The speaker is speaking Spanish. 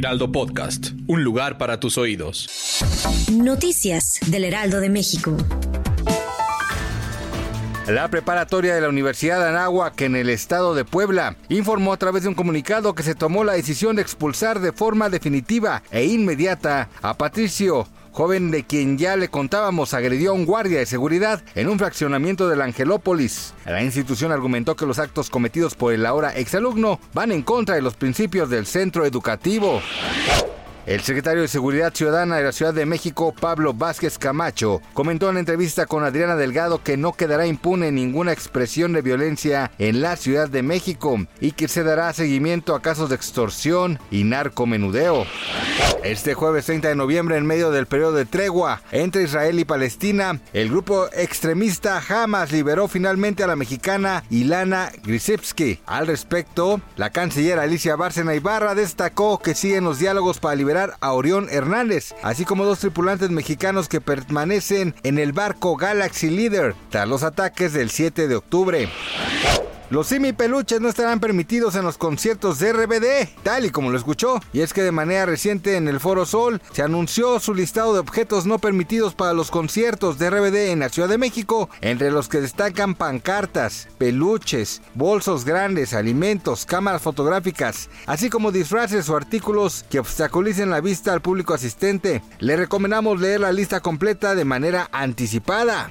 Heraldo Podcast, un lugar para tus oídos. Noticias del Heraldo de México. La preparatoria de la Universidad de Anáhuac en el estado de Puebla informó a través de un comunicado que se tomó la decisión de expulsar de forma definitiva e inmediata a Patricio joven de quien ya le contábamos agredió a un guardia de seguridad en un fraccionamiento de la Angelópolis. La institución argumentó que los actos cometidos por el ahora exalumno van en contra de los principios del centro educativo. El secretario de Seguridad Ciudadana de la Ciudad de México, Pablo Vázquez Camacho, comentó en entrevista con Adriana Delgado que no quedará impune ninguna expresión de violencia en la Ciudad de México y que se dará seguimiento a casos de extorsión y narcomenudeo. Este jueves 30 de noviembre, en medio del periodo de tregua entre Israel y Palestina, el grupo extremista Hamas liberó finalmente a la mexicana Ilana Grisevsky. Al respecto, la canciller Alicia Bárcena Ibarra destacó que siguen los diálogos para liberar a Orión Hernández, así como dos tripulantes mexicanos que permanecen en el barco Galaxy Leader tras los ataques del 7 de octubre. Los simipeluches no estarán permitidos en los conciertos de RBD, tal y como lo escuchó. Y es que de manera reciente en el Foro Sol se anunció su listado de objetos no permitidos para los conciertos de RBD en la Ciudad de México, entre los que destacan pancartas, peluches, bolsos grandes, alimentos, cámaras fotográficas, así como disfraces o artículos que obstaculicen la vista al público asistente. Le recomendamos leer la lista completa de manera anticipada.